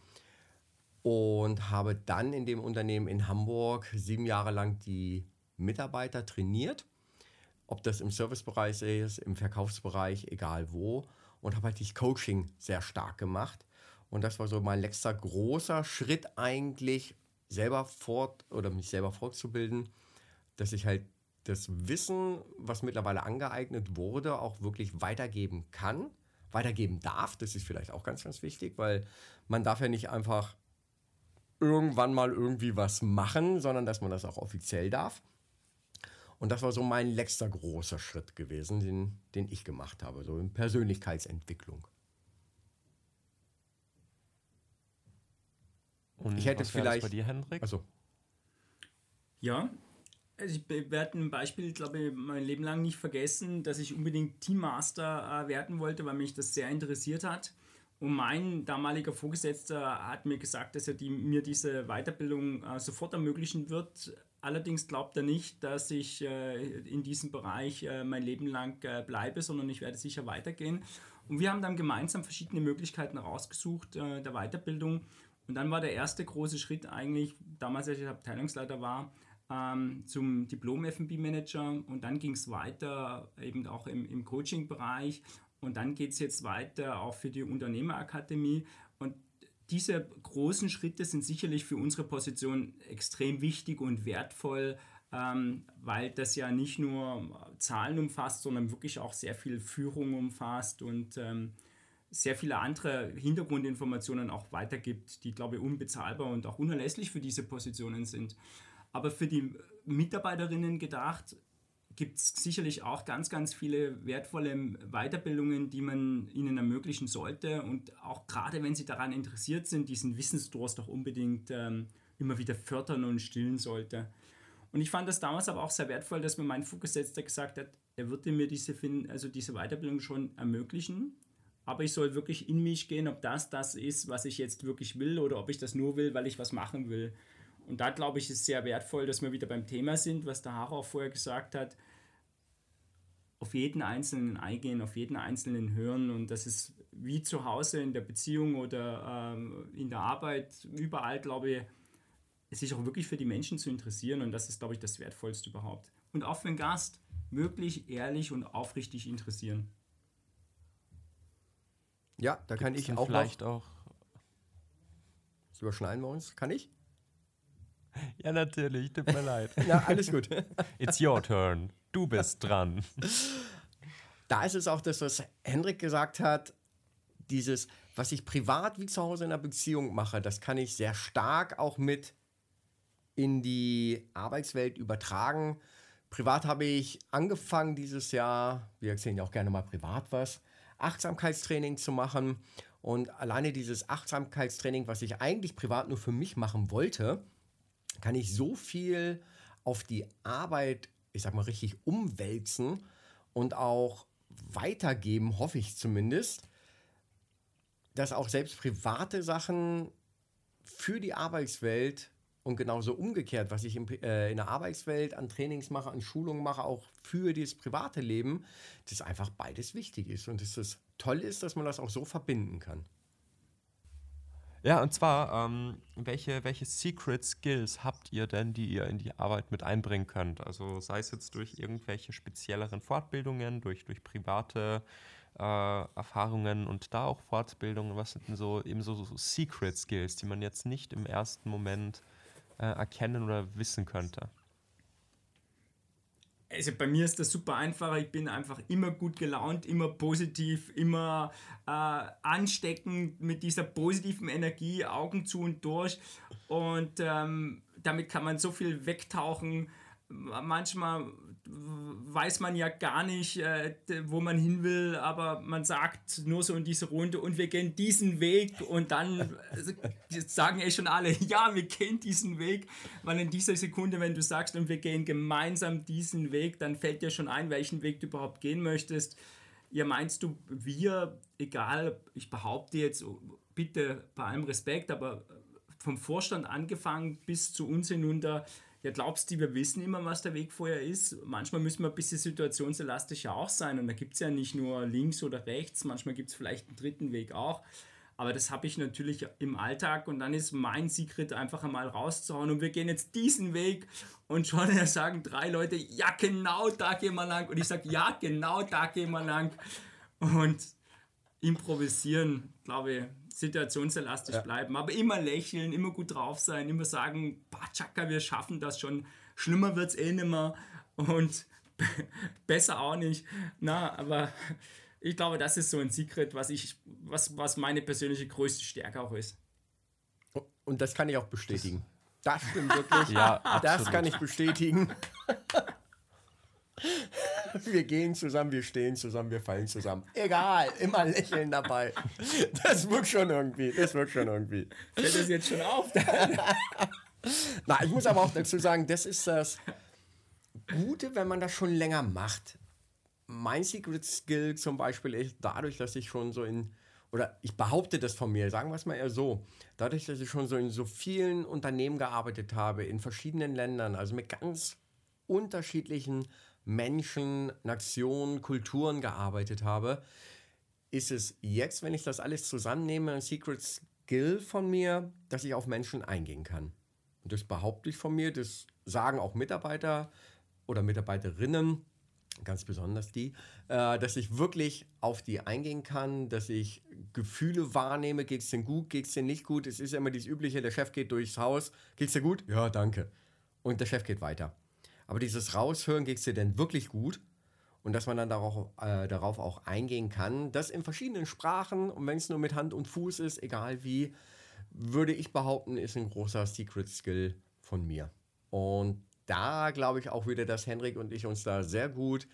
und habe dann in dem Unternehmen in Hamburg sieben Jahre lang die Mitarbeiter trainiert, ob das im Servicebereich ist, im Verkaufsbereich, egal wo, und habe halt das Coaching sehr stark gemacht. Und das war so mein letzter großer Schritt eigentlich, selber fort oder mich selber fortzubilden, dass ich halt das Wissen, was mittlerweile angeeignet wurde, auch wirklich weitergeben kann weitergeben darf. Das ist vielleicht auch ganz, ganz wichtig, weil man darf ja nicht einfach irgendwann mal irgendwie was machen, sondern dass man das auch offiziell darf. Und das war so mein letzter großer Schritt gewesen, den, den ich gemacht habe, so in Persönlichkeitsentwicklung. Und ich hätte vielleicht bei dir, Hendrik? Also. Ja, also ich werde ein Beispiel, glaube ich, mein Leben lang nicht vergessen, dass ich unbedingt Teammaster äh, werden wollte, weil mich das sehr interessiert hat. Und mein damaliger Vorgesetzter hat mir gesagt, dass er die, mir diese Weiterbildung äh, sofort ermöglichen wird. Allerdings glaubt er nicht, dass ich äh, in diesem Bereich äh, mein Leben lang äh, bleibe, sondern ich werde sicher weitergehen. Und wir haben dann gemeinsam verschiedene Möglichkeiten rausgesucht äh, der Weiterbildung. Und dann war der erste große Schritt eigentlich, damals als ich Abteilungsleiter war, ähm, zum Diplom-FB-Manager und dann ging es weiter eben auch im, im Coaching-Bereich und dann geht es jetzt weiter auch für die Unternehmerakademie und diese großen Schritte sind sicherlich für unsere Position extrem wichtig und wertvoll, ähm, weil das ja nicht nur Zahlen umfasst, sondern wirklich auch sehr viel Führung umfasst und ähm, sehr viele andere Hintergrundinformationen auch weitergibt, die, glaube ich, unbezahlbar und auch unerlässlich für diese Positionen sind. Aber für die Mitarbeiterinnen gedacht, gibt es sicherlich auch ganz, ganz viele wertvolle Weiterbildungen, die man ihnen ermöglichen sollte. Und auch gerade wenn sie daran interessiert sind, diesen Wissensdurst auch unbedingt ähm, immer wieder fördern und stillen sollte. Und ich fand das damals aber auch sehr wertvoll, dass mir mein Vorgesetzter gesagt hat, er würde mir diese, also diese Weiterbildung schon ermöglichen, aber ich soll wirklich in mich gehen, ob das das ist, was ich jetzt wirklich will oder ob ich das nur will, weil ich was machen will. Und da glaube ich, ist sehr wertvoll, dass wir wieder beim Thema sind, was der Haro auch vorher gesagt hat. Auf jeden Einzelnen eingehen, auf jeden Einzelnen hören und das ist wie zu Hause in der Beziehung oder ähm, in der Arbeit, überall, glaube ich, sich auch wirklich für die Menschen zu interessieren und das ist, glaube ich, das Wertvollste überhaupt. Und auch für den Gast wirklich ehrlich und aufrichtig interessieren. Ja, da kann ich auch vielleicht noch, auch. Das überschneiden wir uns. Kann ich? Ja, natürlich. Tut mir leid. Ja, alles gut. It's your turn. Du bist dran. Da ist es auch das, was Hendrik gesagt hat. Dieses, was ich privat wie zu Hause in einer Beziehung mache, das kann ich sehr stark auch mit in die Arbeitswelt übertragen. Privat habe ich angefangen dieses Jahr, wir erzählen ja auch gerne mal privat was, Achtsamkeitstraining zu machen. Und alleine dieses Achtsamkeitstraining, was ich eigentlich privat nur für mich machen wollte, kann ich so viel auf die Arbeit, ich sag mal richtig, umwälzen und auch weitergeben, hoffe ich zumindest, dass auch selbst private Sachen für die Arbeitswelt und genauso umgekehrt, was ich in, äh, in der Arbeitswelt an Trainings mache, an Schulungen mache, auch für das private Leben, dass einfach beides wichtig ist und dass es toll ist, dass man das auch so verbinden kann. Ja, und zwar, ähm, welche, welche Secret Skills habt ihr denn, die ihr in die Arbeit mit einbringen könnt? Also sei es jetzt durch irgendwelche spezielleren Fortbildungen, durch, durch private äh, Erfahrungen und da auch Fortbildungen, was sind denn so eben so, so Secret Skills, die man jetzt nicht im ersten Moment äh, erkennen oder wissen könnte? Also bei mir ist das super einfach. Ich bin einfach immer gut gelaunt, immer positiv, immer äh, ansteckend mit dieser positiven Energie, Augen zu und durch. Und ähm, damit kann man so viel wegtauchen. Manchmal weiß man ja gar nicht, äh, wo man hin will, aber man sagt nur so in diese Runde und wir gehen diesen Weg und dann also, sagen eh schon alle, ja, wir gehen diesen Weg, weil in dieser Sekunde, wenn du sagst und wir gehen gemeinsam diesen Weg, dann fällt dir schon ein, welchen Weg du überhaupt gehen möchtest. Ja, meinst du, wir, egal, ich behaupte jetzt, bitte bei allem Respekt, aber vom Vorstand angefangen bis zu uns hinunter, ja, glaubst du, wir wissen immer, was der Weg vorher ist? Manchmal müssen wir ein bisschen situationselastisch auch sein und da gibt es ja nicht nur links oder rechts, manchmal gibt es vielleicht einen dritten Weg auch. Aber das habe ich natürlich im Alltag und dann ist mein Secret einfach einmal rauszuhauen und wir gehen jetzt diesen Weg und schon sagen drei Leute, ja genau da gehen wir lang und ich sage, ja genau da gehen wir lang und improvisieren, glaube ich, situationselastisch ja. bleiben, aber immer lächeln, immer gut drauf sein, immer sagen, Chaka, wir schaffen das schon, schlimmer wird es eh nicht mehr und besser auch nicht. Na, aber ich glaube, das ist so ein Secret, was, ich, was, was meine persönliche größte Stärke auch ist. Und das kann ich auch bestätigen. Das, das stimmt wirklich. ja, das kann ich bestätigen. Wir gehen zusammen, wir stehen zusammen, wir fallen zusammen. Egal, immer lächeln dabei. Das wirkt schon irgendwie. Das wirkt schon irgendwie. Fällt das jetzt schon auf? Na, ich muss aber auch dazu sagen, das ist das Gute, wenn man das schon länger macht. Mein Secret Skill zum Beispiel ist dadurch, dass ich schon so in, oder ich behaupte das von mir, sagen wir es mal eher so, dadurch, dass ich schon so in so vielen Unternehmen gearbeitet habe, in verschiedenen Ländern, also mit ganz unterschiedlichen Menschen, Nationen, Kulturen gearbeitet habe, ist es jetzt, wenn ich das alles zusammennehme, ein Secret Skill von mir, dass ich auf Menschen eingehen kann. Und das behaupte ich von mir, das sagen auch Mitarbeiter oder Mitarbeiterinnen, ganz besonders die, äh, dass ich wirklich auf die eingehen kann, dass ich Gefühle wahrnehme, geht es denn gut, geht es denn nicht gut. Es ist ja immer dieses Übliche, der Chef geht durchs Haus, geht es dir gut? Ja, danke. Und der Chef geht weiter. Aber dieses Raushören, geht es dir denn wirklich gut? Und dass man dann darauf, äh, darauf auch eingehen kann, das in verschiedenen Sprachen und wenn es nur mit Hand und Fuß ist, egal wie, würde ich behaupten, ist ein großer Secret Skill von mir. Und da glaube ich auch wieder, dass Henrik und ich uns da sehr gut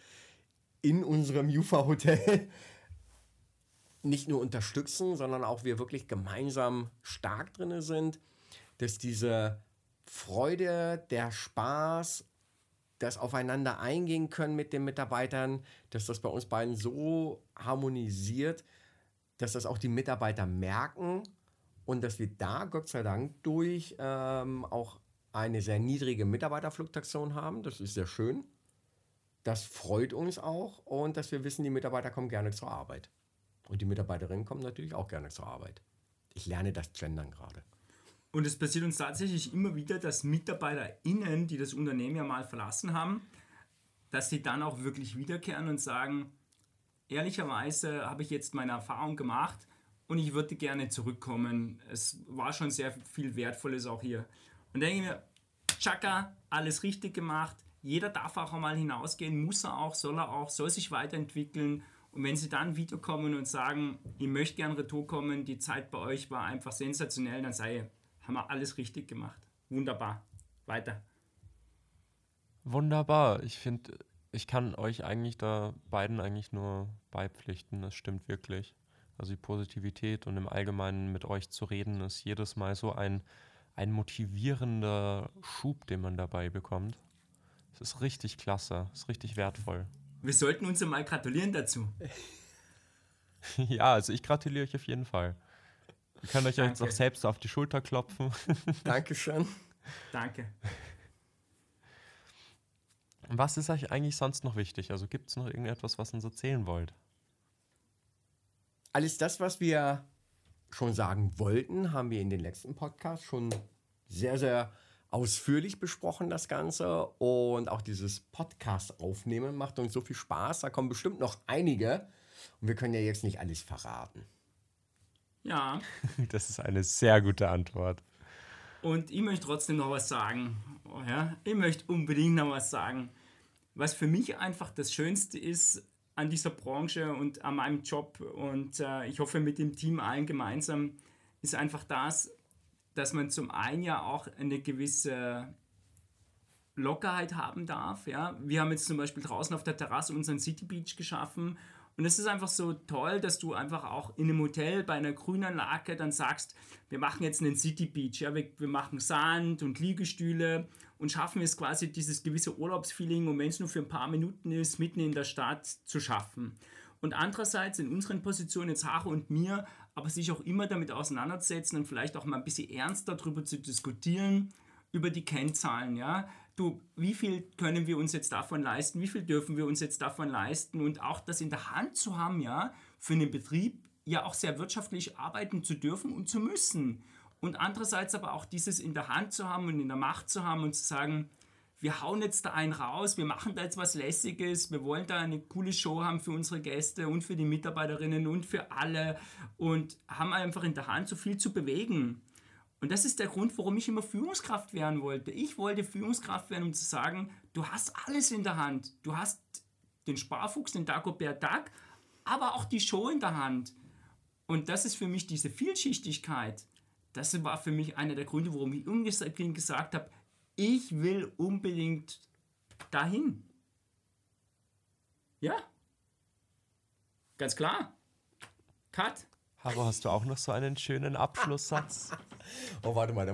in unserem Jufa Hotel nicht nur unterstützen, sondern auch wir wirklich gemeinsam stark drin sind, dass diese Freude, der Spaß, das Aufeinander eingehen können mit den Mitarbeitern, dass das bei uns beiden so harmonisiert, dass das auch die Mitarbeiter merken und dass wir da Gott sei Dank durch ähm, auch eine sehr niedrige Mitarbeiterfluktuation haben. Das ist sehr schön. Das freut uns auch und dass wir wissen, die Mitarbeiter kommen gerne zur Arbeit. Und die Mitarbeiterinnen kommen natürlich auch gerne zur Arbeit. Ich lerne das Gendern gerade. Und es passiert uns tatsächlich immer wieder, dass MitarbeiterInnen, die das Unternehmen ja mal verlassen haben, dass sie dann auch wirklich wiederkehren und sagen, ehrlicherweise habe ich jetzt meine Erfahrung gemacht und ich würde gerne zurückkommen. Es war schon sehr viel Wertvolles auch hier. Und denke ich mir, Chaka, alles richtig gemacht. Jeder darf auch einmal hinausgehen, muss er auch, soll er auch, soll sich weiterentwickeln. Und wenn sie dann wiederkommen und sagen, ich möchte gerne retour kommen, die Zeit bei euch war einfach sensationell, dann sei, haben wir alles richtig gemacht. Wunderbar. Weiter. Wunderbar. Ich finde, ich kann euch eigentlich da beiden eigentlich nur beipflichten. Das stimmt wirklich. Also die Positivität und im Allgemeinen mit euch zu reden, ist jedes Mal so ein, ein motivierender Schub, den man dabei bekommt. Es ist richtig klasse, es ist richtig wertvoll. Wir sollten uns mal gratulieren dazu. ja, also ich gratuliere euch auf jeden Fall. Ihr könnt euch Danke. jetzt auch selbst auf die Schulter klopfen. Dankeschön. Danke. Was ist euch eigentlich sonst noch wichtig? Also gibt es noch irgendetwas, was ihr uns erzählen wollt? Alles das, was wir schon sagen wollten, haben wir in den letzten Podcasts schon sehr, sehr ausführlich besprochen, das Ganze. Und auch dieses Podcast aufnehmen macht uns so viel Spaß. Da kommen bestimmt noch einige. Und wir können ja jetzt nicht alles verraten. Ja. Das ist eine sehr gute Antwort. Und ich möchte trotzdem noch was sagen. Oh ja, ich möchte unbedingt noch was sagen. Was für mich einfach das Schönste ist an dieser Branche und an meinem Job und äh, ich hoffe mit dem Team allen gemeinsam, ist einfach das, dass man zum einen ja auch eine gewisse Lockerheit haben darf. Ja? Wir haben jetzt zum Beispiel draußen auf der Terrasse unseren City Beach geschaffen und es ist einfach so toll, dass du einfach auch in einem Hotel bei einer Grünanlage dann sagst, wir machen jetzt einen City Beach, ja, wir, wir machen Sand und Liegestühle und schaffen es quasi dieses gewisse Urlaubsfeeling, und wenn es nur für ein paar Minuten ist, mitten in der Stadt zu schaffen. Und andererseits in unseren Positionen, jetzt Haare und mir, aber sich auch immer damit auseinanderzusetzen und vielleicht auch mal ein bisschen ernster darüber zu diskutieren, über die Kennzahlen, ja du, wie viel können wir uns jetzt davon leisten, wie viel dürfen wir uns jetzt davon leisten und auch das in der Hand zu haben, ja, für einen Betrieb ja auch sehr wirtschaftlich arbeiten zu dürfen und zu müssen. Und andererseits aber auch dieses in der Hand zu haben und in der Macht zu haben und zu sagen, wir hauen jetzt da einen raus, wir machen da jetzt was Lässiges, wir wollen da eine coole Show haben für unsere Gäste und für die Mitarbeiterinnen und für alle und haben einfach in der Hand so viel zu bewegen. Und das ist der Grund, warum ich immer Führungskraft werden wollte. Ich wollte Führungskraft werden, um zu sagen, du hast alles in der Hand. Du hast den Sparfuchs, den Dagobert Duck, aber auch die Show in der Hand. Und das ist für mich diese Vielschichtigkeit. Das war für mich einer der Gründe, warum ich unbedingt gesagt habe, ich will unbedingt dahin. Ja. Ganz klar. Cut. Aber hast du auch noch so einen schönen Abschlusssatz? Oh, warte mal,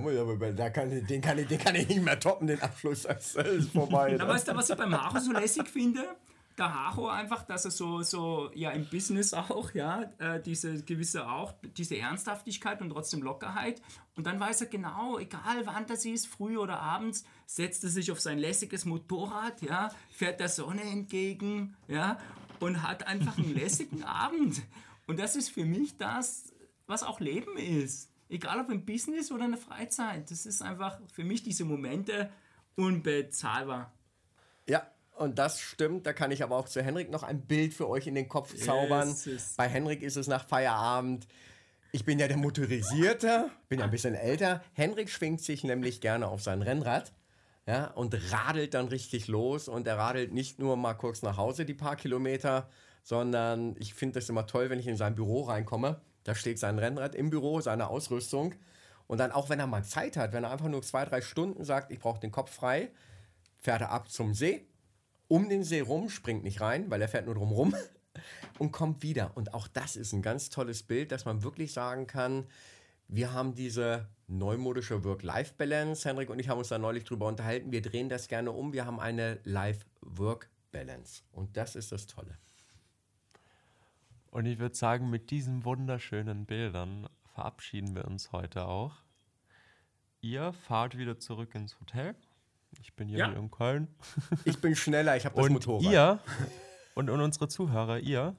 da kann ich, den, kann ich, den kann ich nicht mehr toppen, den Abschlusssatz. Das ist vorbei. Na, weißt du, was ich beim Haro so lässig finde? Der Haro einfach, dass er so, so ja, im Business auch, ja, äh, diese gewisse auch, diese Ernsthaftigkeit und trotzdem Lockerheit. Und dann weiß er genau, egal wann das ist, früh oder abends, setzt er sich auf sein lässiges Motorrad, ja, fährt der Sonne entgegen, ja, und hat einfach einen lässigen Abend. Und das ist für mich das, was auch Leben ist. Egal ob im Business oder in der Freizeit. Das ist einfach für mich diese Momente unbezahlbar. Ja, und das stimmt. Da kann ich aber auch zu Henrik noch ein Bild für euch in den Kopf zaubern. Yes, Bei Henrik ist es nach Feierabend. Ich bin ja der Motorisierte, bin ja ein bisschen älter. Henrik schwingt sich nämlich gerne auf sein Rennrad ja, und radelt dann richtig los. Und er radelt nicht nur mal kurz nach Hause die paar Kilometer, sondern ich finde das immer toll, wenn ich in sein Büro reinkomme. Da steht sein Rennrad im Büro, seine Ausrüstung. Und dann auch, wenn er mal Zeit hat, wenn er einfach nur zwei, drei Stunden sagt, ich brauche den Kopf frei, fährt er ab zum See, um den See rum, springt nicht rein, weil er fährt nur drum rum und kommt wieder. Und auch das ist ein ganz tolles Bild, dass man wirklich sagen kann, wir haben diese neumodische Work-Life-Balance. Henrik und ich haben uns da neulich drüber unterhalten. Wir drehen das gerne um. Wir haben eine Life-Work-Balance. Und das ist das Tolle. Und ich würde sagen, mit diesen wunderschönen Bildern verabschieden wir uns heute auch. Ihr fahrt wieder zurück ins Hotel. Ich bin hier Ja. in Köln. Ich bin schneller, ich habe das Und Motorrad. ihr und, und unsere Zuhörer, ihr,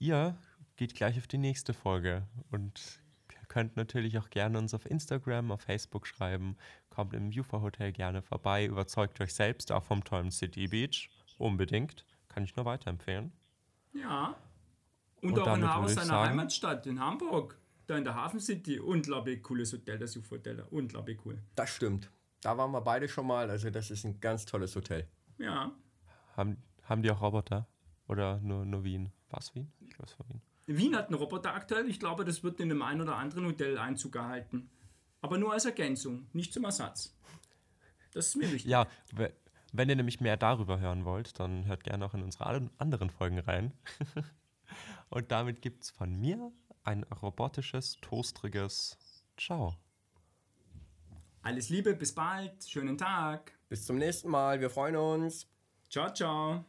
ihr geht gleich auf die nächste Folge und könnt natürlich auch gerne uns auf Instagram, auf Facebook schreiben. Kommt im UFO Hotel gerne vorbei. Überzeugt euch selbst auch vom tollen City Beach. Unbedingt. Kann ich nur weiterempfehlen. Ja. Und, Und auch in aus seiner sagen- Heimatstadt, in Hamburg. Da in der Hafen City. Unglaublich cooles Hotel, das UFO-Hotel. Unglaublich cool. Das stimmt. Da waren wir beide schon mal. Also das ist ein ganz tolles Hotel. Ja. Haben, haben die auch Roboter? Oder nur, nur Wien? Was Wien? Ich glaube, es war Wien. Wien hat einen Roboter aktuell. Ich glaube, das wird in einem einen oder anderen Hotel Einzug erhalten. Aber nur als Ergänzung, nicht zum Ersatz. Das ist mir wichtig. Ja, we- wenn ihr nämlich mehr darüber hören wollt, dann hört gerne auch in unsere an- anderen Folgen rein. Und damit gibt es von mir ein robotisches, toastriges Ciao. Alles Liebe, bis bald. Schönen Tag. Bis zum nächsten Mal. Wir freuen uns. Ciao, ciao.